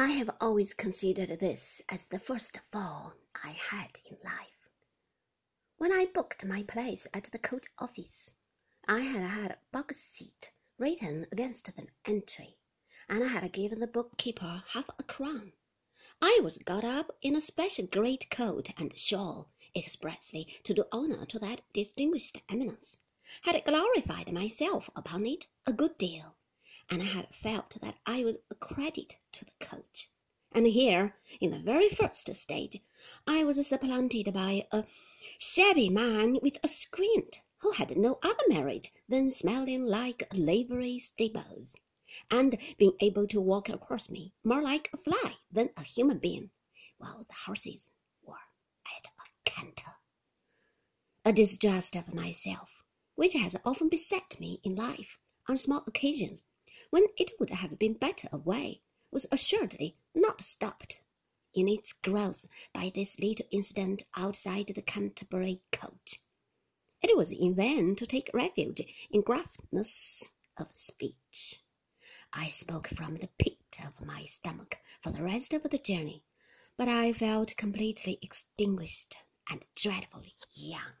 I have always considered this as the first fall I had in life. When I booked my place at the coach office, I had had a box seat written against the entry, and I had given the bookkeeper half a crown. I was got up in a special great coat and shawl expressly to do honour to that distinguished eminence, had glorified myself upon it a good deal, and I had felt that I was a credit to the coach. And here, in the very first stage, I was supplanted by a shabby man with a squint, who had no other merit than smelling like livery stables, and being able to walk across me more like a fly than a human being, while the horses were at a canter. A distrust of myself, which has often beset me in life on small occasions, when it would have been better away, was assuredly not stopped in its growth by this little incident outside the Canterbury coach. It was in vain to take refuge in gruffness of speech. I spoke from the pit of my stomach for the rest of the journey, but I felt completely extinguished and dreadfully young.